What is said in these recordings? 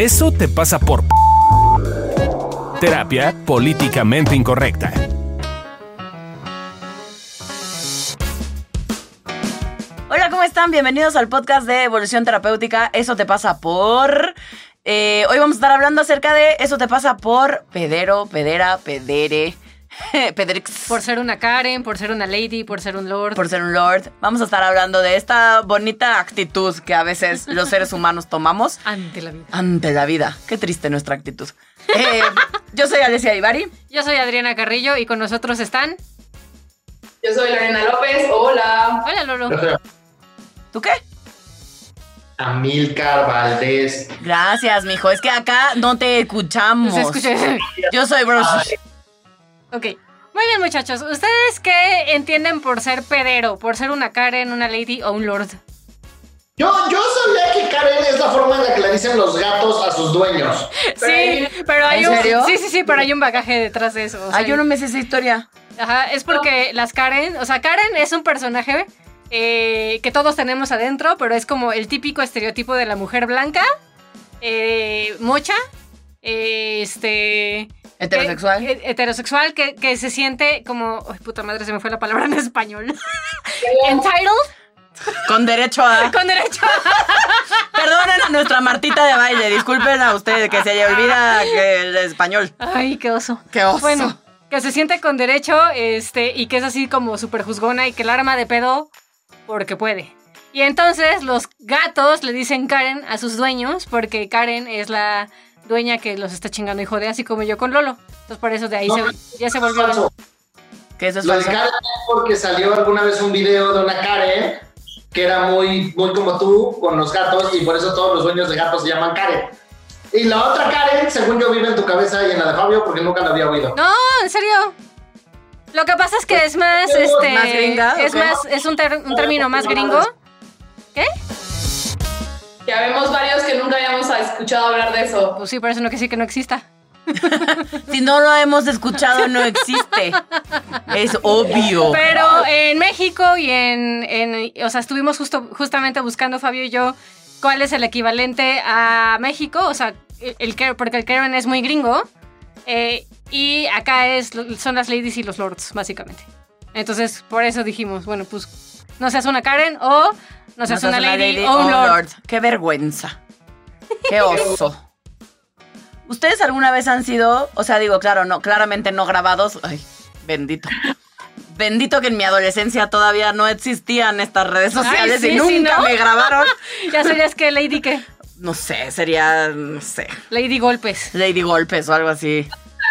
Eso te pasa por... Terapia políticamente incorrecta. Hola, ¿cómo están? Bienvenidos al podcast de Evolución Terapéutica. Eso te pasa por... Eh, hoy vamos a estar hablando acerca de Eso te pasa por pedero, pedera, pedere, pedrix. Por ser una Karen, por ser una lady, por ser un lord. por ser un lord. Vamos a estar hablando de esta bonita actitud que a veces los seres humanos tomamos Ante la vida. ante la vida. Qué triste nuestra actitud. Eh, yo soy Alessia Ibarri. Yo soy Adriana Carrillo y con nosotros están. Yo soy Lorena López, hola. Hola Lolo. Yo soy ¿Tú qué? Amílcar Valdés. Gracias, mijo. Es que acá no te escuchamos. Se escucha. Yo soy Bruce. Ok. Muy bien, muchachos. ¿Ustedes qué entienden por ser pedero? ¿Por ser una Karen, una lady o un lord? Yo, yo sabía que Karen es la forma en la que le dicen los gatos a sus dueños. sí, pero hay ¿En un. serio? Sí, sí, sí, pero hay un bagaje detrás de eso. o sea, Ay, yo no me sé esa historia. Ajá, es porque las Karen, o sea, Karen es un personaje eh, que todos tenemos adentro, pero es como el típico estereotipo de la mujer blanca, eh, mocha, este... Heterosexual. eh, heterosexual, que, que se siente como... Ay, puta madre, se me fue la palabra en español. Entitled, Con derecho a. con derecho Perdonen a nuestra Martita de baile. Disculpen a usted que se le olvida que el español. Ay, qué oso. Qué oso. Bueno, que se siente con derecho, este, y que es así como súper juzgona y que la arma de pedo porque puede. Y entonces los gatos le dicen Karen a sus dueños porque Karen es la dueña que los está chingando y jode, así como yo con Lolo. Entonces por eso de ahí No, se, ya se volvió... Eso es Lo de. Karen porque salió alguna vez un video de una Karen que era muy, muy como tú con los gatos y por eso todos los dueños de gatos se llaman Karen. Y la otra Karen, según yo, vive en tu cabeza y en la de Fabio porque nunca la había oído. No, en serio. Lo que pasa es que es más, ¿Es este, más gringa, es más, es un, ter- un término más gringo. ¿Qué? Ya vemos varios que nunca habíamos escuchado hablar de eso. Pues sí, por eso no quiere decir que no exista. Si no lo hemos escuchado, no existe. Es obvio. Pero en México y en, en- o sea, estuvimos justo, justamente buscando Fabio y yo cuál es el equivalente a México, o sea, el, Karen- porque el Karen es muy gringo eh, y acá es son las ladies y los lords básicamente. Entonces por eso dijimos, bueno, pues no seas una Karen o no seas No una seas lady, o un lord. Qué vergüenza. Qué oso. ¿Ustedes alguna vez han sido, o sea, digo, claro, no, claramente no grabados? Ay, bendito. Bendito que en mi adolescencia todavía no existían estas redes Ay, sociales sí, y sí, nunca ¿no? me grabaron. Ya serías que lady qué? No sé, sería, no sé, Lady golpes. Lady Golpes o algo así.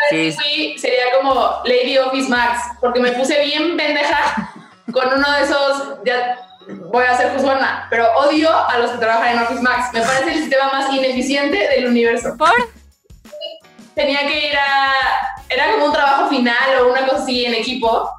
Sí. Sí, sería como Lady Office Max, porque me puse bien pendeja con uno de esos, ya voy a ser juzgona, pero odio a los que trabajan en Office Max. Me parece el sistema más ineficiente del universo. ¿Por? tenía que ir a. Era como un trabajo final o una cosa así en equipo.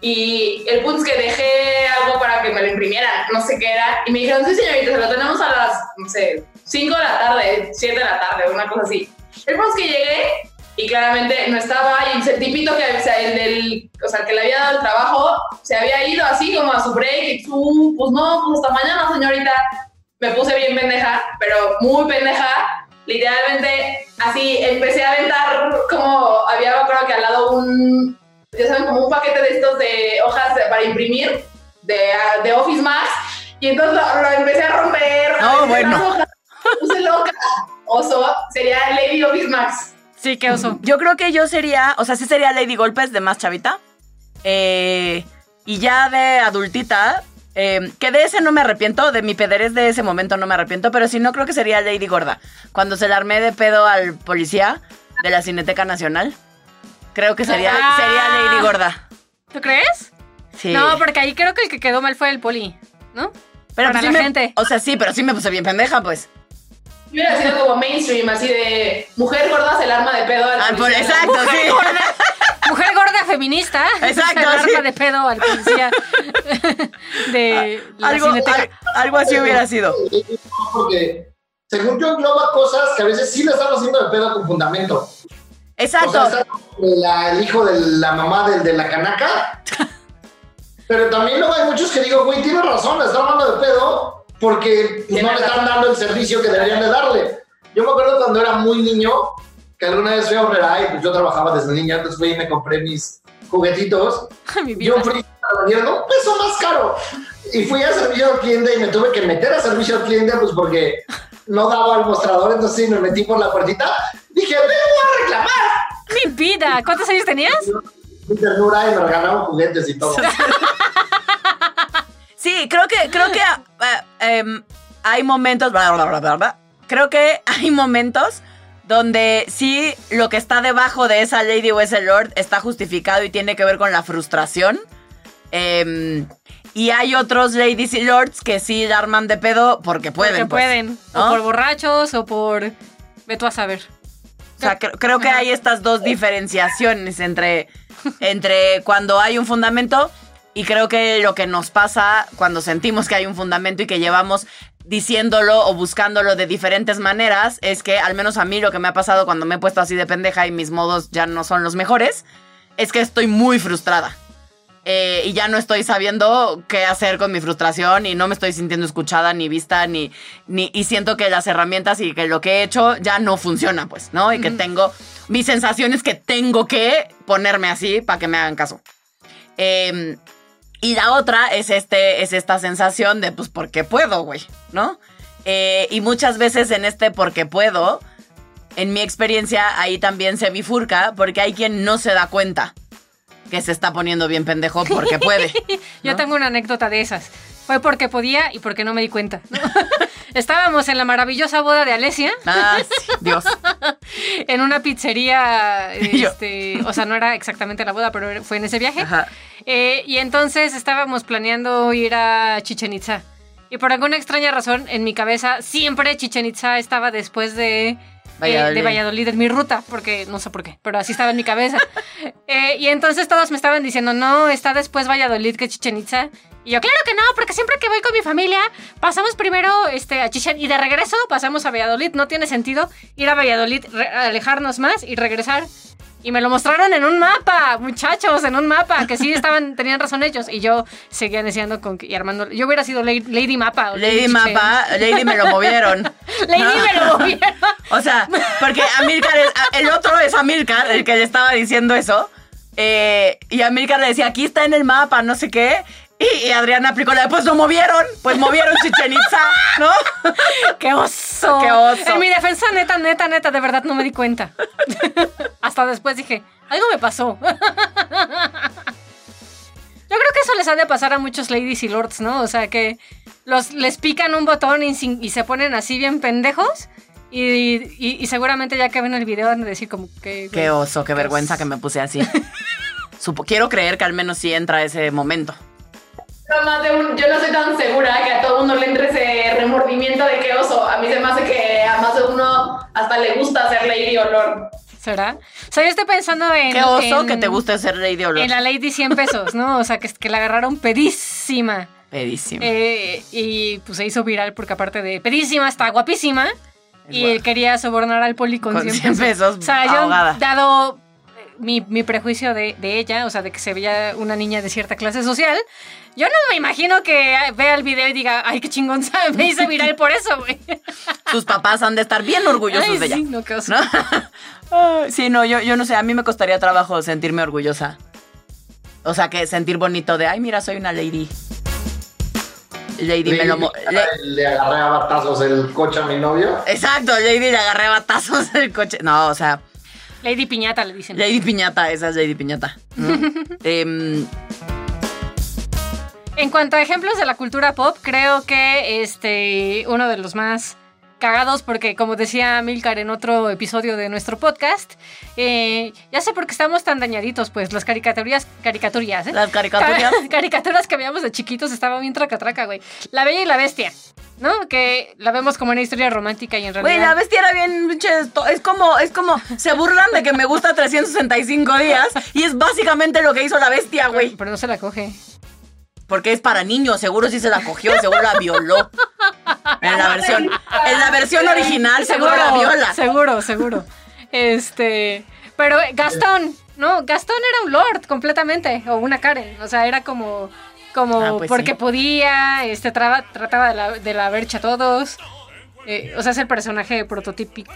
Y el punto es que dejé algo para que me lo imprimieran, no sé qué era. Y me dijeron, sí, señorita, se lo tenemos a las, no sé, 5 de la tarde, 7 de la tarde, una cosa así. El punto es que llegué y claramente no estaba. Y el tipito que, o sea, el del, o sea, que le había dado el trabajo, se había ido así como a su break. Y tú, pues no, pues hasta mañana, señorita. Me puse bien pendeja, pero muy pendeja literalmente así empecé a aventar como había acuerdo que al lado un ya saben como un paquete de estos de hojas para imprimir de, de Office Max y entonces lo, lo empecé a romper No, bueno. las hojas, puse loca oso sería Lady Office Max Sí, qué oso. Yo creo que yo sería, o sea, sí sería Lady Golpes de más chavita. Eh, y ya de adultita, eh, que de ese no me arrepiento, de mi pederés de ese momento no me arrepiento, pero si no creo que sería Lady Gorda. Cuando se le armé de pedo al policía de la Cineteca Nacional, creo que sería, Ah. sería Lady Gorda. ¿Tú crees? Sí. No, porque ahí creo que el que quedó mal fue el poli, ¿no? pero para pues sí la me- gente. O sea, sí, pero sí me puse bien pendeja, pues. Hubiera sido como mainstream así de mujer gorda se el arma de pedo al Ah, por- exacto, sí. Mujer gorda feminista. Exacto, Se agarra sí. de pedo al policía de la Algo, al- algo así hubiera sido. Porque según yo engloba cosas que a veces sí le están haciendo de pedo con fundamento. Exacto. O sea, está la- el hijo de la mamá del de la canaca. Pero también luego hay muchos que digo, güey, tiene razón, le están dando de pedo porque pues, no le están dando el servicio que deberían de darle. Yo me acuerdo cuando era muy niño, que alguna vez fui a Horrera y pues yo trabajaba desde niño, entonces fui y me compré mis juguetitos. Mi vida. Yo fui a la un peso más caro. Y fui a servicio al cliente y me tuve que meter a servicio al cliente, pues porque no daba al mostrador, entonces sí, me metí por la puertita. Dije, vengo a reclamar. Mi vida. ¿Cuántos años tenías? Mi ternura y me regalaron juguetes y todo. Sí, creo que, creo que eh, em, hay momentos, bla, creo que hay momentos donde sí lo que está debajo de esa lady o ese lord está justificado y tiene que ver con la frustración. Em, y hay otros ladies y lords que sí la arman de pedo porque pueden. Porque pues, pueden. ¿no? O por borrachos o por... Ve tú a saber. O sea, cre- creo que hay estas dos diferenciaciones entre, entre cuando hay un fundamento y creo que lo que nos pasa cuando sentimos que hay un fundamento y que llevamos diciéndolo o buscándolo de diferentes maneras es que al menos a mí lo que me ha pasado cuando me he puesto así de pendeja y mis modos ya no son los mejores es que estoy muy frustrada. Eh, y ya no estoy sabiendo qué hacer con mi frustración y no me estoy sintiendo escuchada ni vista ni, ni y siento que las herramientas y que lo que he hecho ya no funciona pues, ¿no? Y que tengo mi sensación es que tengo que ponerme así para que me hagan caso. Eh, y la otra es, este, es esta sensación de, pues, porque puedo, güey, ¿no? Eh, y muchas veces en este porque puedo, en mi experiencia, ahí también se bifurca porque hay quien no se da cuenta que se está poniendo bien pendejo porque puede. Yo tengo una anécdota de esas. Fue porque podía y porque no me di cuenta. Estábamos en la maravillosa boda de Alesia, Ah, sí, Dios. en una pizzería, este, o sea, no era exactamente la boda, pero fue en ese viaje. Ajá. Eh, y entonces estábamos planeando ir a Chichen Itza. Y por alguna extraña razón, en mi cabeza, siempre Chichen Itza estaba después de eh, Valladolid. de Valladolid en mi ruta, porque no sé por qué, pero así estaba en mi cabeza. Eh, y entonces todos me estaban diciendo, no, está después Valladolid que Chichen Itza. Y yo, claro que no, porque siempre que voy con mi familia, pasamos primero este, a Chichen y de regreso pasamos a Valladolid. No tiene sentido ir a Valladolid, alejarnos más y regresar. Y me lo mostraron en un mapa, muchachos, en un mapa, que sí estaban, tenían razón ellos. Y yo seguía deseando con que, y armando. Yo hubiera sido Lady, Lady Mapa. o Lady. Mapa, Lady me lo movieron. Lady No. me lo movieron. O sea, porque Amilcar, es- el otro es Amilcar, el que le estaba diciendo eso. eh, y Amilcar le decía, aquí está en el mapa, no sé qué. Y, y Adriana aplicó la de, pues lo movieron, pues movieron Chichen Itza, ¿no? ¡Qué oso! ¡Qué oso! En mi defensa, neta, neta, neta, de verdad no me di cuenta. Hasta después dije, algo me pasó. Yo creo que eso les ha de pasar a muchos ladies y lords, ¿no? O sea, que los, les pican un botón y, se ponen así bien pendejos. Y, y- y seguramente ya que ven el video van a decir como que... Qué oso, qué vergüenza que me puse así. Supo- quiero creer que al menos sí entra ese momento. Pero más de un- yo no soy tan segura que a todo mundo le entre ese remordimiento de que oso. A mí se me hace que a más de uno hasta le gusta ser lady o lord. ¿Será? O sea, yo estoy pensando en... Qué oso en- que te guste ser Lady Olor. En la Lady 100 pesos, ¿no? O sea, que, que la agarraron pedísima. Pedísimo. Eh, y pues se hizo viral porque aparte de pedísima, está guapísima. Y quería sobornar al poli con, Con 100 100 pesos, O sea, yo ahogada. dado eh, mi, mi prejuicio de, de ella, o sea, de que se veía una niña de cierta clase social, yo no me imagino que vea el video y diga, ay, qué chingón, ¿sabes? me hice viral por eso, güey. Tus papás han de estar bien orgullosos Ay, de ella. sí, no, qué oso. ¿No? Ay, sí, no, yo, yo no sé, a mí me costaría trabajo sentirme orgullosa. O sea, que sentir bonito de, ay, mira, soy una lady. Lady me lo... mo- le- Le agarré a batazos el coche a mi novio. Exacto, Lady le agarré batazos del coche. No, o sea, Lady Piñata le dicen. Lady Piñata, esa es Lady Piñata. ¿no? Em, En cuanto a ejemplos de la cultura pop, creo que este uno de los más cagados, porque como decía Milcar en otro episodio de nuestro podcast, eh, ya sé por qué estamos tan dañaditos, pues las caricaturas, caricaturas, ¿eh? las caricaturas. caricaturas que veíamos de chiquitos estaban bien traca-traca, güey. La Bella y la Bestia, ¿no? Que la vemos como una historia romántica y en realidad... Güey, la bestia era bien, es como, es como, se burlan de que me gusta 365 días y es básicamente lo que hizo la bestia, güey. pero no se la coge. Porque es para niños, seguro sí se la cogió, seguro la violó. En la versión, en la versión original seguro la viola. Seguro, seguro. Este, pero Gastón, ¿no? Gastón era un lord completamente, o una Karen, o sea, era como, como Ah, pues porque sí. podía, este, traba- trataba de la, de la vercha a todos. Eh, o sea, es el personaje prototípico.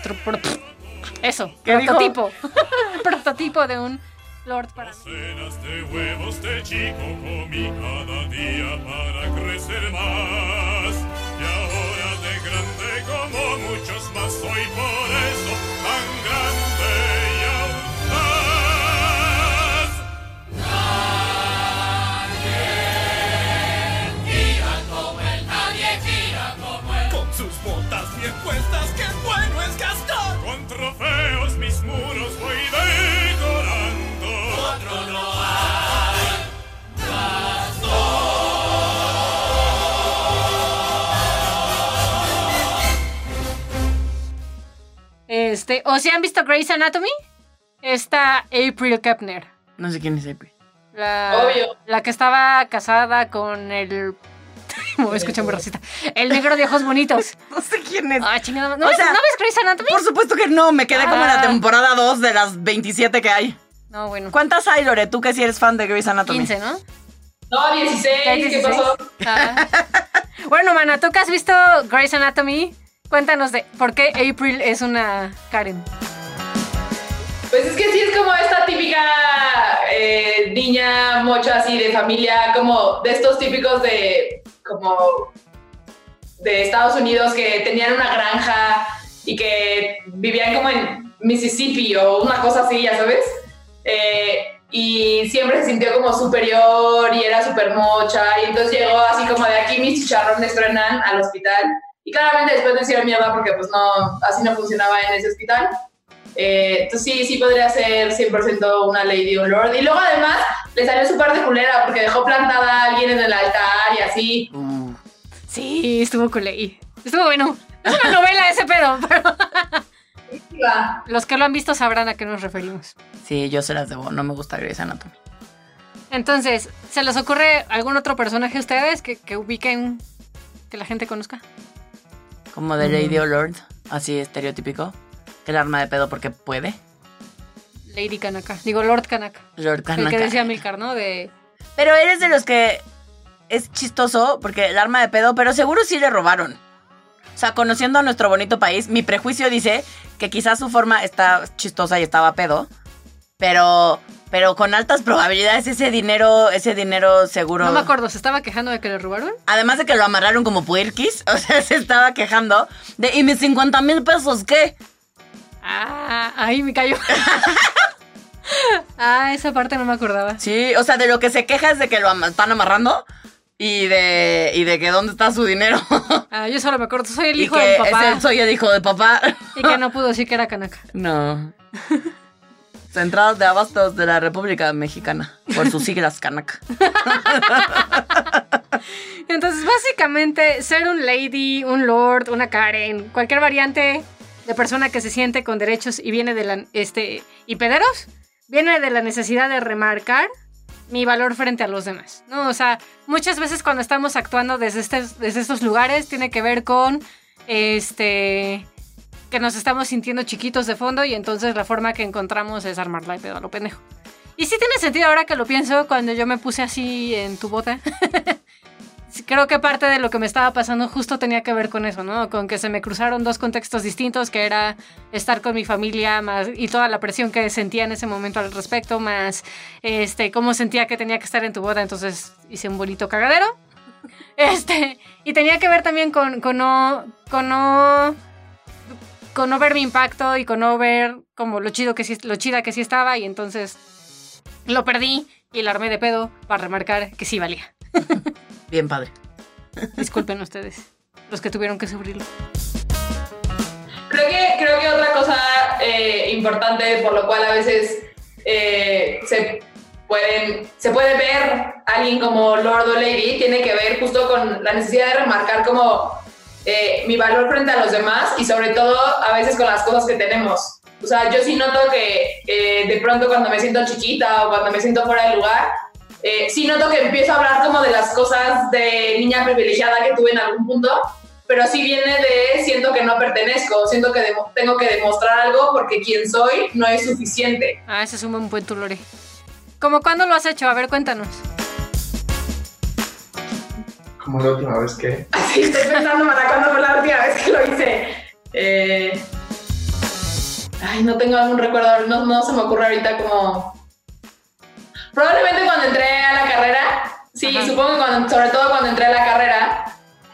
Eso, ¿Qué dijo? prototipo. prototipo de un lord para mí. Cenas de huevos de chico comí cada día para crecer más. Y ahora de grande como muchos más soy por eso Con trofeos mis muros voy decorando. Otro no hay. Este, ¿o si han visto Grey's Anatomy? Está April Kepner. No sé quién es April. La, Obvio. la que estaba casada con el. Me voy a escuchar muy racista. El negro de ojos bonitos. No sé quién es. Ah, chingada. ¿No, O ves, sea, ¿No ves Grey's Anatomy? Por supuesto que no, me quedé como en la Ah. temporada 2 de las 27 que hay. No, bueno. ¿Cuántas hay, Lore? Tú que si eres fan de Grey's Anatomy. 15, ¿no? No, 16. ¿Qué hay ¿Qué 16? pasó? Ah. bueno, mana, tú que has visto Grey's Anatomy, cuéntanos de por qué April es una Karen. Pues es que sí es como esta típica eh, niña mocha así de familia, como de estos típicos de como de Estados Unidos que tenían una granja y que vivían como en Mississippi o una cosa así, ya sabes. Eh, y siempre se sintió como superior y era súper mocha y entonces llegó así como de aquí mis chicharrones truenan al hospital y claramente después me hicieron mierda porque pues no, así no funcionaba en ese hospital. Eh, entonces sí, sí podría ser 100% una lady o un lord. Y luego además le salió súper de culera porque dejó plantada a alguien en el altar y así. Uh, Sí, estuvo culé. Estuvo bueno. Es una novela ese pedo, pero los que lo han visto sabrán a qué nos referimos. sí, yo se las debo. No me gusta Grey's Anatomy. Entonces, ¿se les ocurre algún otro personaje a ustedes que, que ubiquen, que la gente conozca? Como de Lady o Lord. Así estereotípico. El arma de pedo porque puede. Lady Kanaka. Digo, Lord Kanaka. Lord El Kanaka. que decía Milcar, ¿no? De... Pero eres de los que es chistoso porque el arma de pedo, pero seguro sí le robaron. O sea, conociendo a nuestro bonito país, mi prejuicio dice que quizás su forma está chistosa y estaba pedo, pero pero con altas probabilidades ese dinero, ese dinero seguro. No me acuerdo, ¿se estaba quejando de que le robaron? Además de que lo amarraron como puerquis, o sea, se estaba quejando de ¿y mis 50 mil pesos qué? Ah, ahí me cayó. ah, esa parte no me acordaba. Sí, o sea, de lo que se queja es de que lo están amarrando y de y de que dónde está su dinero. Ah, yo solo me acuerdo, soy el y hijo que es papá. el- soy el hijo de papá. Y que no pudo decir que era Kanaka. No. Central de Abastos de la República Mexicana, por sus siglas Canac. Entonces, básicamente, ser un lady, un lord, una Karen, cualquier variante de persona que se siente con derechos y viene de la, este, y pederos, viene de la necesidad de remarcar mi valor frente a los demás, ¿no? O sea, muchas veces cuando estamos actuando desde, estes- desde estos lugares tiene que ver con, este, que nos estamos sintiendo chiquitos de fondo y entonces la forma que encontramos es armarla de pedo a lo pendejo. Y sí tiene sentido ahora que lo pienso cuando yo me puse así en tu bota. Creo que parte de lo que me estaba pasando justo tenía que ver con eso, ¿no? Con que se me cruzaron dos contextos distintos, que era estar con mi familia más y toda la presión que sentía en ese momento al respecto, más este cómo sentía que tenía que estar en tu boda, entonces hice un bonito cagadero. Este, y tenía que ver también con, con no con no con no ver mi impacto y con no ver como lo chido que sí, lo chida que sí estaba y entonces lo perdí y la armé de pedo para remarcar que sí valía. Bien padre. Disculpen ustedes, los que tuvieron que sufrirlo. Creo que, creo que otra cosa eh, importante por lo cual a veces eh, se, pueden, se puede ver a alguien como Lord o Lady tiene que ver justo con la necesidad de remarcar como eh, mi valor frente a los demás y sobre todo a veces con las cosas que tenemos. O sea, yo sí noto que eh, de pronto cuando me siento chiquita o cuando me siento fuera de lugar, eh, sí noto que empiezo a hablar como de las cosas de niña privilegiada que tuve en algún punto, pero sí viene de siento que no pertenezco, siento que tengo que demostrar algo porque quien soy no es suficiente. Ah, ese es un buen punto, Lore. ¿Cómo cuándo lo has hecho? A ver, cuéntanos. Como la última vez que. Así estoy pensando para cuándo fue la última vez que lo hice. Eh, Ay, no tengo algún recuerdo, no, no se me ocurre ahorita como. Probablemente cuando entré a la carrera, sí, Ajá. supongo que cuando, sobre todo cuando entré a la carrera,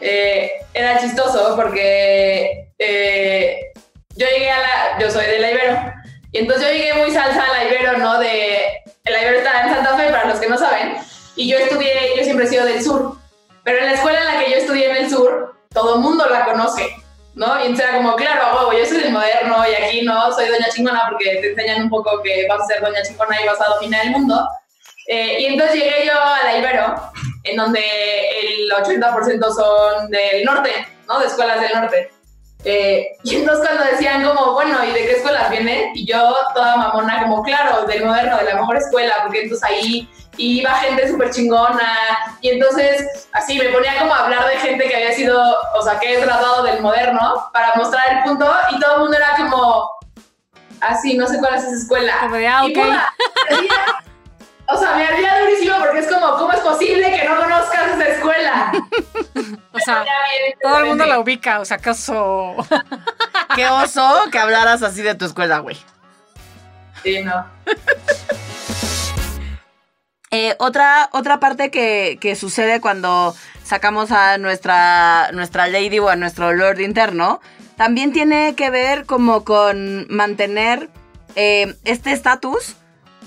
eh, era chistoso porque eh, yo llegué a la. Yo soy de la Ibero. Y entonces yo llegué muy salsa a la Ibero, ¿no? De. La Ibero está en Santa Fe, para los que no saben. Y yo estudié, yo siempre he sido del sur. Pero en la escuela en la que yo estudié en el sur, todo el mundo la conoce, ¿no? Y entonces era como, claro, huevo, yo soy del moderno y aquí no soy doña chingona porque te enseñan un poco que vas a ser doña chingona y vas a dominar el mundo. Eh, y entonces llegué yo a la Ibero, en donde el 80% son del norte, ¿no? De escuelas del norte. Eh, y entonces cuando decían como, bueno, ¿y de qué escuelas vienen? Y yo toda mamona como, claro, del moderno, de la mejor escuela, porque entonces ahí iba gente súper chingona. Y entonces así me ponía como a hablar de gente que había sido, o sea, que he tratado del moderno para mostrar el punto y todo el mundo era como, así, no sé cuál es esa escuela. Como de, ah, Y ok. O sea, me ardía durísimo porque es como, ¿cómo es posible que no conozcas esa escuela? O sea, bien, todo el mundo la ubica, o sea, acaso. Qué oso que hablaras así de tu escuela, güey. Sí, no. Eh, otra, otra parte que, que sucede cuando sacamos a nuestra, nuestra lady o a nuestro lord interno, también tiene que ver como con mantener eh, este estatus,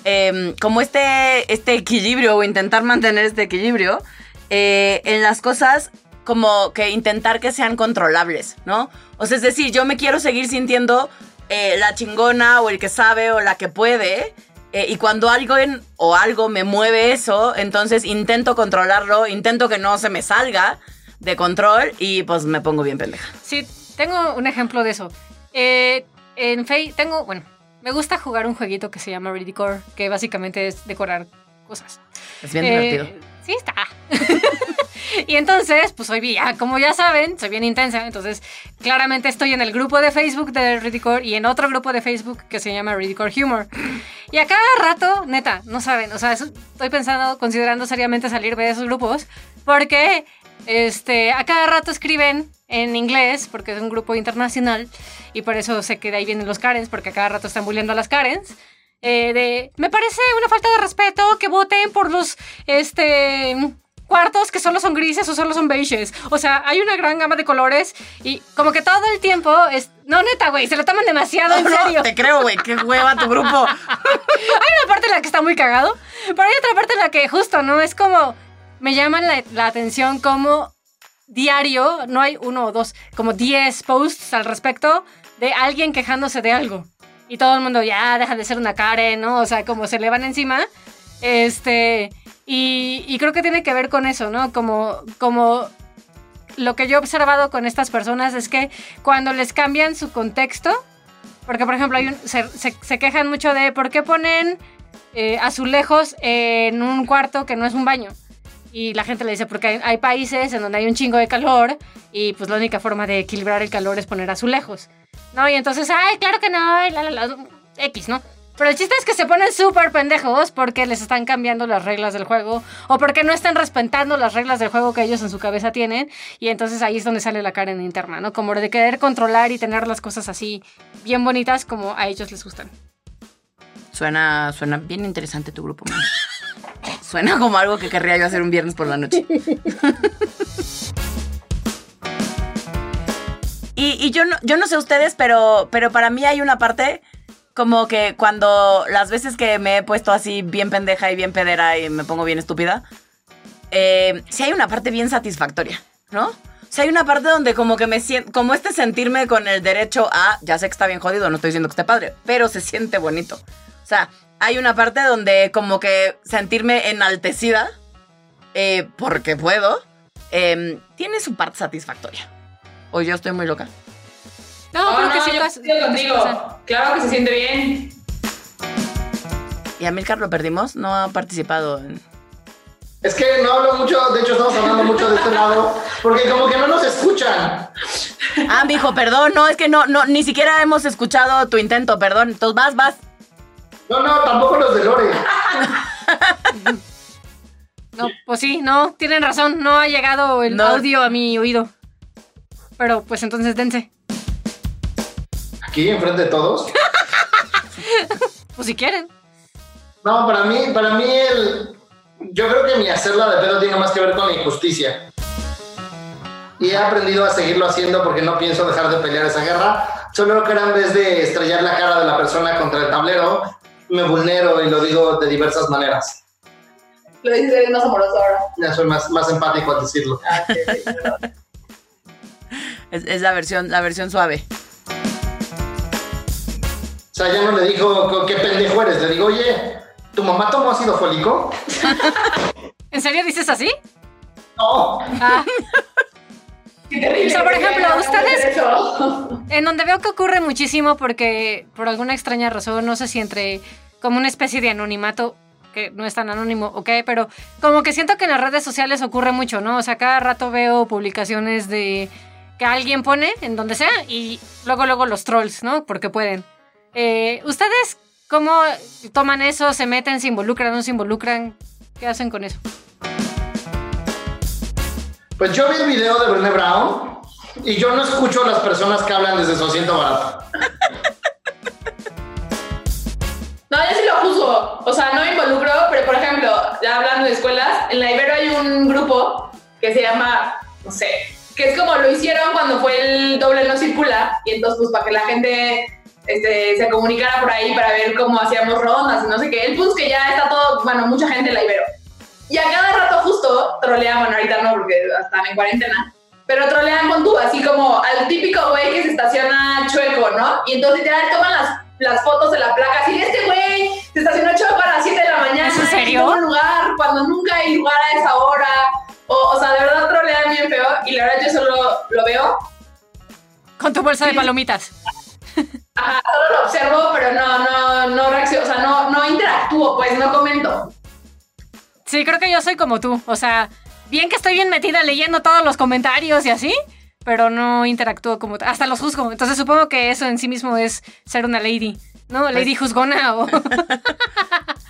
eh, como este, este equilibrio o intentar mantener este equilibrio eh, en las cosas como que intentar que sean controlables, ¿no? O sea, es decir, yo me quiero seguir sintiendo eh, la chingona o el que sabe o la que puede. eh, y cuando alguien o algo me mueve eso, entonces intento controlarlo, intento que no se me salga de control y pues me pongo bien pendeja. Sí, tengo un ejemplo de eso. Eh, en Fey tengo, bueno, me gusta jugar un jueguito que se llama Redecore, que básicamente es decorar cosas. Es bien Eh, divertido. Sí, está. y entonces, pues soy bien, como ya saben, soy bien intensa. Entonces, claramente estoy en el grupo de Facebook de Redecore y en otro grupo de Facebook que se llama Redecore Humor. Y a cada rato, neta, no saben, o sea, estoy pensando, considerando seriamente salir de esos grupos, porque este, a cada rato escriben en inglés, porque es un grupo internacional, y por eso sé que de ahí vienen los Karens, porque a cada rato están bulleando a las Karens. eh, de, me parece una falta de respeto que voten por los, este, cuartos que solo son grises o solo son beiges. O sea, hay una gran gama de colores y como que todo el tiempo es... No, neta, güey, se lo toman demasiado en No, serio. te creo, güey, qué hueva tu grupo. Hay una parte en la que está muy cagado, pero hay otra parte en la que justo, ¿no? Es como... Me llama la, la atención como diario, no hay uno o dos, como 10 posts al respecto de alguien quejándose de algo. Y todo el mundo ya deja de ser una Karen, ¿no? O sea, como se le van encima. Este... Y, y creo que tiene que ver con eso, ¿no? Como, como lo que yo he observado con estas personas es que cuando les cambian su contexto, porque por ejemplo hay un- se, se- se quejan mucho de por qué ponen eh, azulejos en un cuarto que no es un baño. Y la gente le dice, porque hay, hay países en donde hay un chingo de calor y pues la única forma de equilibrar el calor es poner azulejos. ¿No? Y entonces, ay, claro que no, y la, la, la, X, ¿no? Pero el chiste es que se ponen súper pendejos porque les están cambiando las reglas del juego o porque no están respetando las reglas del juego que ellos en su cabeza tienen. Y entonces ahí es donde sale la Karen interna, ¿no? Como de querer controlar y tener las cosas así bien bonitas como a ellos les gustan. Suena, suena bien interesante tu grupo. Suena como algo que querría yo hacer un viernes por la noche. y y yo, no, yo no sé ustedes, pero, pero para mí hay una parte como que cuando las veces que me he puesto así bien pendeja y bien pedera y me pongo bien estúpida, eh, sí hay una parte bien satisfactoria, ¿no? O sea, hay una parte donde como que me siento, como este sentirme con el derecho a, ya sé que está bien jodido, no estoy diciendo que esté padre, pero se siente bonito. O sea, hay una parte donde como que sentirme enaltecida, eh, porque puedo, eh, tiene su parte satisfactoria. O yo estoy muy loca. No, creo no, que sí yo contigo. Claro que se siente bien. Y a Milcar lo perdimos, no ha participado en... Es que no hablo mucho, de hecho estamos hablando mucho de este lado, porque como que no nos escuchan. Ah, mijo, perdón, no, es que no, no, ni siquiera hemos escuchado tu intento, perdón. Entonces vas, vas. No, no, tampoco los de Lore. No, pues sí, no, tienen razón, no ha llegado el No. audio a mi oído. Pero pues entonces dense. Aquí, enfrente de todos. Pues si quieren. No, para mí, para mí el. Yo creo que mi hacerla de pedo tiene más que ver con la injusticia. Y he aprendido a seguirlo haciendo porque no pienso dejar de pelear esa guerra. Solo que ahora en vez de estrellar la cara de la persona contra el tablero, me vulnero y lo digo de diversas maneras. Lo dices, eres más amoroso ahora. Ya soy más, más empático al decirlo. Ah, sí, sí, perdón. Es, es la versión, la versión suave. O sea, ya no le digo qué pendejo eres. Le digo, oye, ¿tu mamá tomó ácido fólico? ¿En serio dices así? No. Ah, terrible. O sea, por ejemplo, ustedes- en donde veo que ocurre muchísimo porque por alguna extraña razón, no sé si entre como una especie de anonimato, que no es tan anónimo, ok, pero como que siento que en las redes sociales ocurre mucho, ¿no? O sea, cada rato veo publicaciones de que alguien pone en donde sea y luego, luego los trolls, ¿no? Porque pueden. Eh, ¿Ustedes cómo toman eso? ¿Se meten? ¿Se involucran? ¿No se involucran? ¿Qué hacen con eso? Pues yo vi el video de Brené Brown y yo no escucho a las personas que hablan desde su asiento barato. No, yo sí lo juzgo. O sea, no me involucro, pero por ejemplo, ya hablando de escuelas, en la Ibero hay un grupo que se llama, no sé, que es como lo hicieron cuando fue el doble no circula, y entonces, pues para que la gente este, se comunicara por ahí para ver cómo hacíamos rondas y no sé qué. El punto es que ya está todo, bueno, mucha gente en la Ibero. Y a cada rato justo trolean, bueno, ahorita no, porque están en cuarentena. Pero trolean con tú, así como al típico güey que se estaciona chueco, ¿no? Y entonces ya toman las, las fotos de la placa, así, este güey se estacionó chueco a las 7 de la mañana. ¿Es en serio? En un lugar, cuando nunca hay lugar a esa hora. O, o sea, de verdad trolean bien feo. Y la verdad yo solo lo veo, Con tu bolsa de palomitas. ajá, solo lo observo, pero no, no, no reacciono, o sea, no, no interactúo, pues, no comento. Sí, creo que yo soy como tú. O sea, bien que estoy bien metida leyendo todos los comentarios y así, pero no interactúo como... Hasta los juzgo. Entonces supongo que eso en sí mismo es ser una lady. ¿No? Lady juzgona o...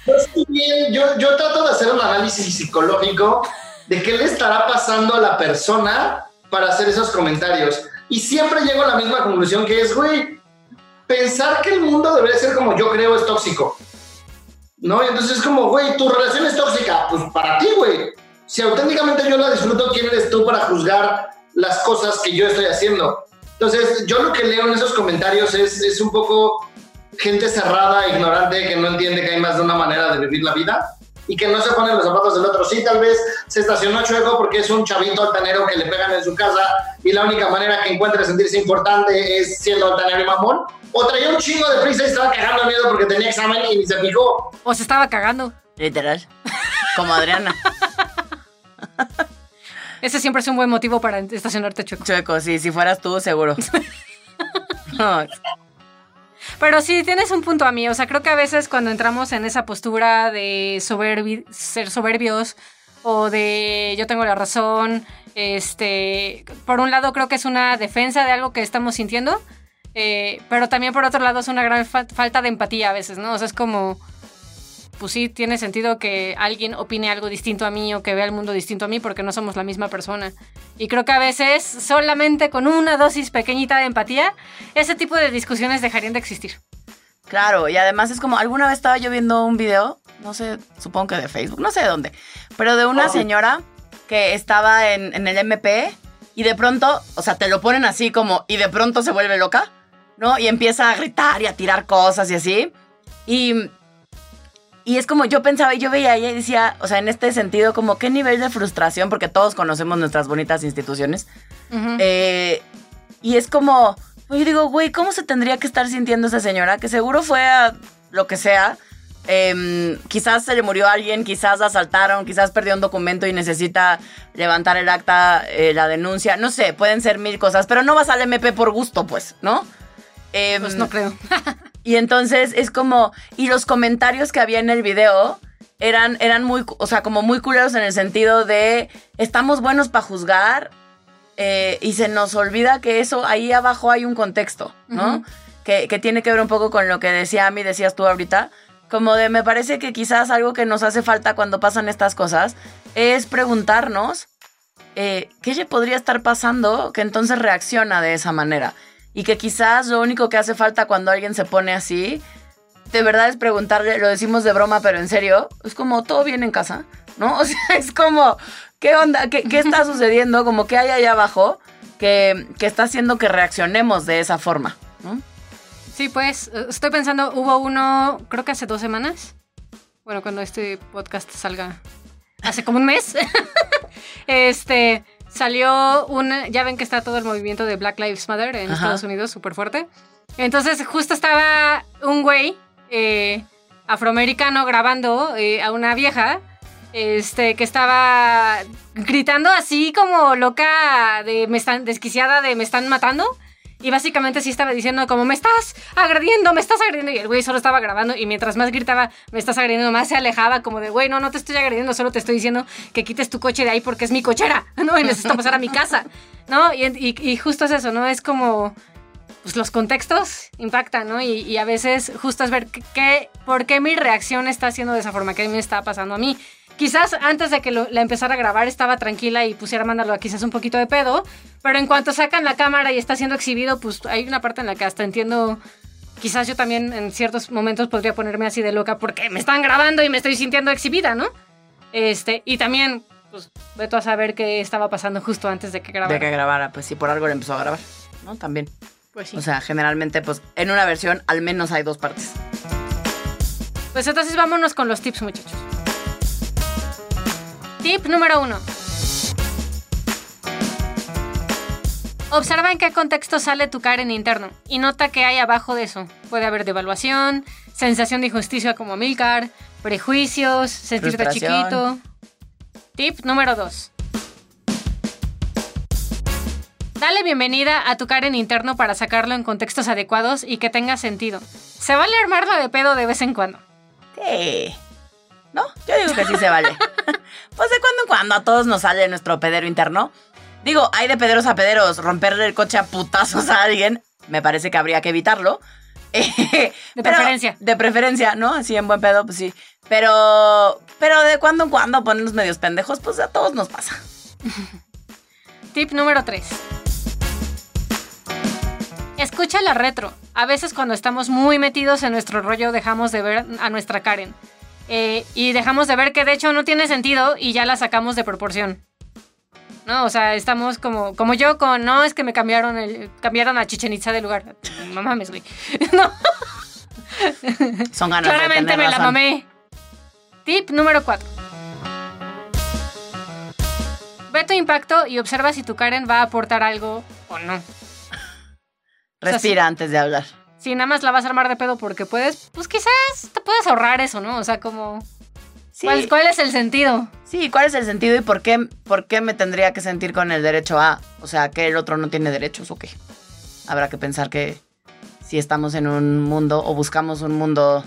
Pues bien, yo, yo trato de hacer un análisis psicológico de qué le estará pasando a la persona para hacer esos comentarios. Y siempre llego a la misma conclusión que es, güey, pensar que el mundo debería ser como yo creo es tóxico. ¿No? Y entonces es como, güey, tu relación es tóxica. Pues para ti, güey. Si auténticamente yo la disfruto, ¿quién eres tú para juzgar las cosas que yo estoy haciendo? Entonces, yo lo que leo en esos comentarios es, es un poco gente cerrada, ignorante, que no entiende que hay más de una manera de vivir la vida y que no se pone en los zapatos del otro. Sí, tal vez se estacionó chueco porque es un chavito altanero que le pegan en su casa y la única manera que encuentre sentirse importante es siendo altanero y mamón. O traía un chingo de prisa y estaba cagando miedo porque tenía examen y ni se fijó. o se estaba cagando. Literal. Como Adriana. Ese siempre es un buen motivo para estacionarte chueco. Chueco, sí, si fueras tú, seguro. No, Pero sí, tienes un punto a mí. O sea, creo que a veces cuando entramos en esa postura de soberbi- ser soberbios o de yo tengo la razón, este, por un lado creo que es una defensa de algo que estamos sintiendo, eh, pero también por otro lado es una gran fa- falta de empatía a veces, ¿no? O sea, es como, pues sí, tiene sentido que alguien opine algo distinto a mí o que vea el mundo distinto a mí porque no somos la misma persona. Y creo que a veces solamente con una dosis pequeñita de empatía, ese tipo de discusiones dejarían de existir. Claro, y además es como, alguna vez estaba yo viendo un video, no sé, supongo que de Facebook, no sé de dónde, pero de una señora que estaba en, en el MP y de pronto, o sea, te lo ponen así como, y de pronto se vuelve loca, ¿no? Y empieza a gritar y a tirar cosas y así. Y, y es como yo pensaba y yo veía a ella y decía, o sea, en este sentido, como qué nivel de frustración, porque todos conocemos nuestras bonitas instituciones. Eh, y es como, yo digo, güey, ¿cómo se tendría que estar sintiendo esa señora? Que seguro fue a lo que sea. Em, quizás se le murió alguien, quizás la asaltaron, quizás perdió un documento y necesita levantar el acta, eh, la denuncia. No sé, pueden ser mil cosas, pero no vas al MP por gusto, pues, ¿no? Em, Pues no creo. y entonces es como, y los comentarios que había en el video eran, eran muy, o sea, como muy culeros en el sentido de, estamos buenos para juzgar eh, y se nos olvida que eso, ahí abajo hay un contexto, ¿no? Que, que tiene que ver un poco con lo que decía a mí, decías tú ahorita, Como de, me parece que quizás algo que nos hace falta cuando pasan estas cosas es preguntarnos eh, qué le podría estar pasando que entonces reacciona de esa manera. Y que quizás lo único que hace falta cuando alguien se pone así, de verdad es preguntarle, lo decimos de broma, pero en serio, es como, ¿todo bien en casa? ¿No? O sea, es como, ¿qué onda? ¿Qué, qué está sucediendo? Como que hay allá abajo que, que está haciendo que reaccionemos de esa forma. ¿no? Sí, pues eh, estoy pensando, hubo uno, creo que hace dos semanas. Bueno, cuando este podcast salga, hace como un mes. este, salió un, ya ven que está todo el movimiento de Black Lives Matter en Ajá. Estados Unidos, súper fuerte. Entonces, justo estaba un güey eh, afroamericano grabando eh, a una vieja. Este, que estaba gritando así como loca de me están desquiciada de me están matando. Y básicamente sí estaba diciendo como, me estás agrediendo, me estás agrediendo. Y el güey solo estaba grabando y mientras más gritaba, me estás agrediendo, más se alejaba como de, güey, no, no te estoy agrediendo, solo te estoy diciendo que quites tu coche de ahí porque es mi cochera, ¿no? Y necesito pasar a mi casa, ¿no? Y, y- justo es eso, ¿no? Es como, pues los contextos impactan, ¿no? Y, y a veces justo es ver qué- qué, por qué mi reacción está siendo de esa forma, qué me está pasando a mí. Quizás antes de que lo- la empezara a grabar estaba tranquila y pusiera a mandarlo a quizás un poquito de pedo, pero en cuanto sacan la cámara y está siendo exhibido, pues hay una parte en la que hasta entiendo, quizás yo también en ciertos momentos podría ponerme así de loca porque me están grabando y me estoy sintiendo exhibida, ¿no? Este, y también, pues, veto a saber qué estaba pasando justo antes de que grabara. De que grabara, pues sí, por algo le empezó a grabar, ¿no? También. Pues sí. O sea, generalmente, pues en una versión al menos hay dos partes. Pues entonces vámonos con los tips, muchachos. Tip número uno. Observa en qué contexto sale tu Karen interno y nota qué hay abajo de eso. Puede haber devaluación, sensación de injusticia como Milcar, prejuicios, sentirte chiquito. Tip número 2. Dale bienvenida a tu Karen interno para sacarlo en contextos adecuados y que tenga sentido. Se vale armarla de pedo de vez en cuando. Sí. ¿No? Yo digo que sí se vale. pues de cuando en cuando a todos nos sale nuestro pedero interno. Digo, hay de pederos a pederos. Romperle el coche a putazos a alguien, me parece que habría que evitarlo. de preferencia. De preferencia, ¿no? Así en buen pedo, pues sí. Pero, pero de cuando en cuando ponernos medios pendejos, pues a todos nos pasa. Tip número 3. Escucha la retro. A veces cuando estamos muy metidos en nuestro rollo dejamos de ver a nuestra Karen. Eh, y dejamos de ver que de hecho no tiene sentido y ya la sacamos de proporción. No, o sea, estamos como, como yo con, no, es que me cambiaron el, cambiaron a Chichen Itza de lugar. No mames, güey. No, Son ganas de claramente tener me la mamé. Tip número 4. Ve tu impacto y observa si tu Karen va a aportar algo o no. Respira antes de hablar. Si nada más la vas a armar de pedo porque puedes, pues quizás te puedes ahorrar eso, ¿no? O sea, como... Sí. ¿cuál, cuál es el sentido? Sí, ¿cuál es el sentido y por qué, por qué me tendría que sentir con el derecho a? O sea, que el otro no tiene derechos o qué. Habrá que pensar que si estamos en un mundo o buscamos un mundo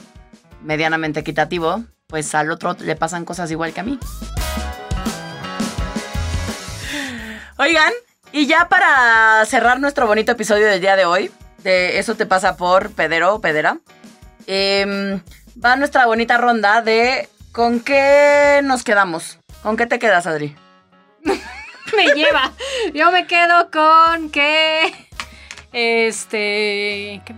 medianamente equitativo, pues al otro le pasan cosas igual que a mí. Oigan, y ya para cerrar nuestro bonito episodio del día de hoy, de Eso te pasa por pedero o pedera, em, va nuestra bonita ronda de ¿con qué nos quedamos? ¿Con qué te quedas, Adri? Me lleva. Yo me quedo con que... Este... ¿qué-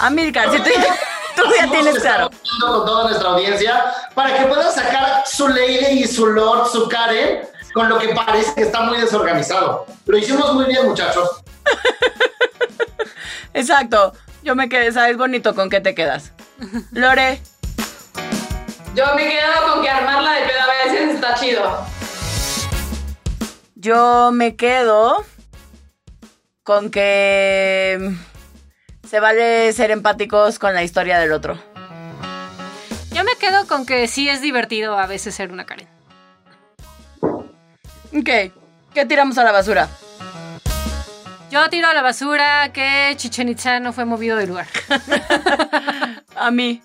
Amilcar, si tú, tú ya tienes claro. con toda nuestra audiencia para que puedan sacar su lady y su lord, su Karen, con lo que parece que está muy desorganizado. Lo hicimos muy bien, muchachos. Exacto. Yo me quedé, ¿sabes? Bonito, ¿con qué te quedas? Lore, Yo me quedo con que armarla de pedo a veces está chido. yo me quedo con que se vale ser empáticos con la historia del otro. Yo me quedo con que sí es divertido a veces ser una Karen. Ok, ¿qué tiramos a la basura? Yo tiro a la basura que Chichen Itza no fue movido del lugar. A mí.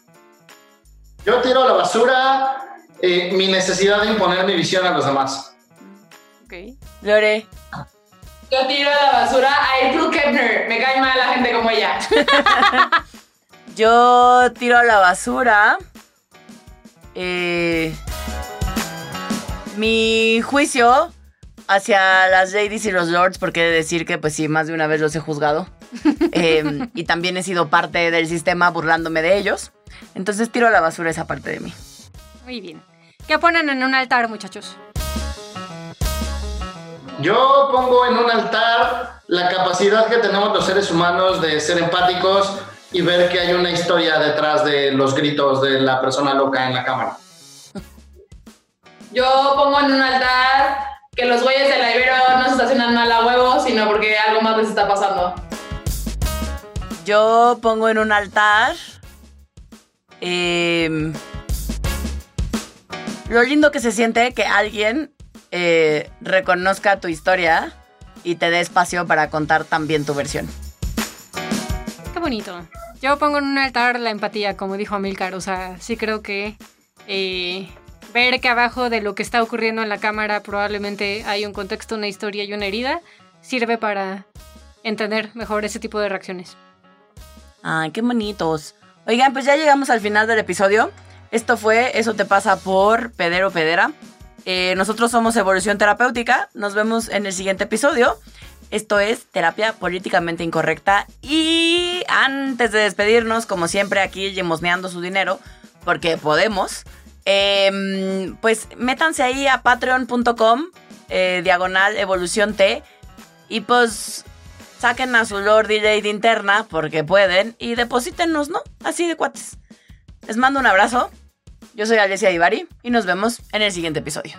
Yo tiro a la basura eh, mi necesidad de imponer mi visión a los demás. Ok. Lore, Yo tiro a la basura a April Kepner. Me cae mal la gente como ella. Yo tiro a la basura. eh, mi juicio hacia las ladies y los lords, porque he de decir que, pues sí, más de una vez los he juzgado. Eh, y también he sido parte del sistema burlándome de ellos. Entonces tiro a la basura esa parte de mí. Muy bien. ¿Qué ponen en un altar, muchachos? Yo pongo en un altar la capacidad que tenemos los seres humanos de ser empáticos y ver que hay una historia detrás de los gritos de la persona loca en la cámara. Yo pongo en un altar que los güeyes de la Ibero no se estacionan mal a huevo, sino porque algo más les está pasando. Yo pongo en un altar. em, lo lindo que se siente que alguien eh, reconozca tu historia y te dé espacio para contar también tu versión. Qué bonito. Yo pongo en un altar la empatía, como dijo Amilcar. O sea, sí creo que eh, ver que abajo de lo que está ocurriendo en la cámara probablemente hay un contexto, una historia y una herida, sirve para entender mejor ese tipo de reacciones. Ay, qué bonitos. Oigan, pues ya llegamos al final del episodio. Esto fue Eso te pasa por Pedero Pedera. Eh, nosotros somos Evolución Terapéutica. Nos vemos en el siguiente episodio. Esto es Terapia Políticamente Incorrecta. Y antes de despedirnos, como siempre, aquí yemosneando su dinero, porque podemos, em, pues métanse ahí a patreon.com, eh, diagonal Evolución T, y pues saquen a su Lord DJ interna, porque pueden, y deposítenos, ¿no? Así de cuates. Les mando un abrazo. Yo soy Alessia Ibarri y nos vemos en el siguiente episodio.